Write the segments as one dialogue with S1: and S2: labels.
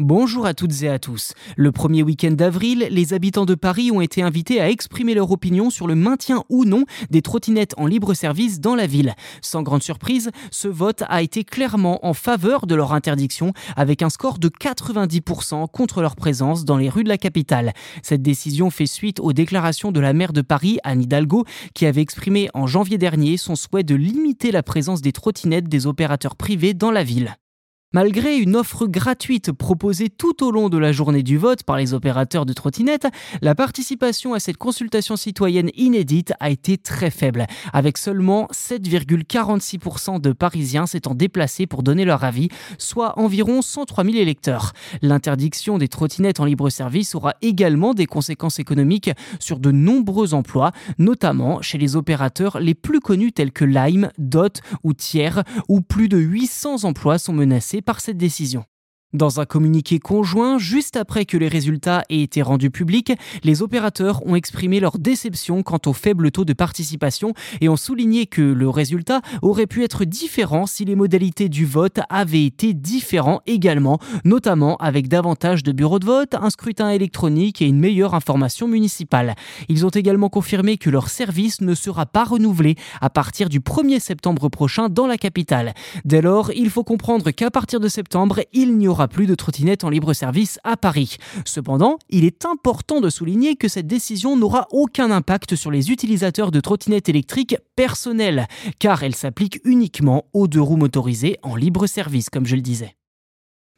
S1: Bonjour à toutes et à tous. Le premier week-end d'avril, les habitants de Paris ont été invités à exprimer leur opinion sur le maintien ou non des trottinettes en libre service dans la ville. Sans grande surprise, ce vote a été clairement en faveur de leur interdiction avec un score de 90% contre leur présence dans les rues de la capitale. Cette décision fait suite aux déclarations de la maire de Paris, Anne Hidalgo, qui avait exprimé en janvier dernier son souhait de limiter la présence des trottinettes des opérateurs privés dans la ville. Malgré une offre gratuite proposée tout au long de la journée du vote par les opérateurs de trottinettes, la participation à cette consultation citoyenne inédite a été très faible, avec seulement 7,46% de Parisiens s'étant déplacés pour donner leur avis, soit environ 103 000 électeurs. L'interdiction des trottinettes en libre service aura également des conséquences économiques sur de nombreux emplois, notamment chez les opérateurs les plus connus tels que Lime, Dot ou Thiers, où plus de 800 emplois sont menacés par cette décision. Dans un communiqué conjoint, juste après que les résultats aient été rendus publics, les opérateurs ont exprimé leur déception quant au faible taux de participation et ont souligné que le résultat aurait pu être différent si les modalités du vote avaient été différents également, notamment avec davantage de bureaux de vote, un scrutin électronique et une meilleure information municipale. Ils ont également confirmé que leur service ne sera pas renouvelé à partir du 1er septembre prochain dans la capitale. Dès lors, il faut comprendre qu'à partir de septembre, il n'y aura plus de trottinettes en libre service à Paris. Cependant, il est important de souligner que cette décision n'aura aucun impact sur les utilisateurs de trottinettes électriques personnelles, car elle s'applique uniquement aux deux roues motorisées en libre service, comme je le disais.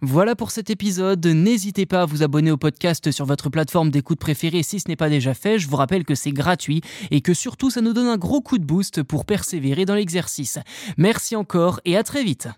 S1: Voilà pour cet épisode. N'hésitez pas à vous abonner au podcast sur votre plateforme d'écoute préférée si ce n'est pas déjà fait. Je vous rappelle que c'est gratuit et que surtout ça nous donne un gros coup de boost pour persévérer dans l'exercice. Merci encore et à très vite.